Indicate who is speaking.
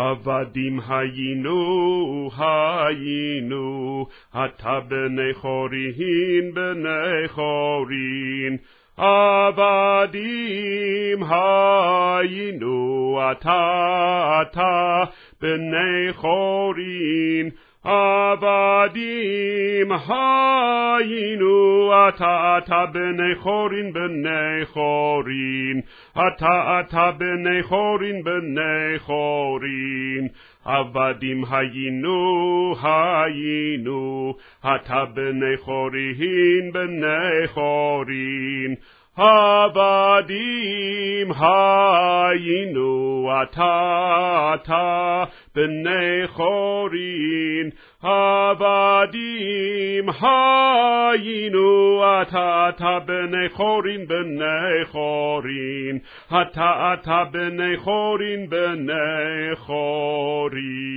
Speaker 1: עבדים היינו, היינו, אתה בני חורין, בני חורין. עבדים היינו, אתה, אתה, בני חורין. עבדים היינו, אתה אתה בני חורין בני חורין, אתה אתה בני חורין בני חורין. עבדים היינו, היינו, אתה בני חורין בני חורין. עבדים היינו, אתה, אתה, בני חורין, עבדים היינו, אתה, אתה, בני חורין, בני חורין, אתה, אתה, בני חורין, בני חורין.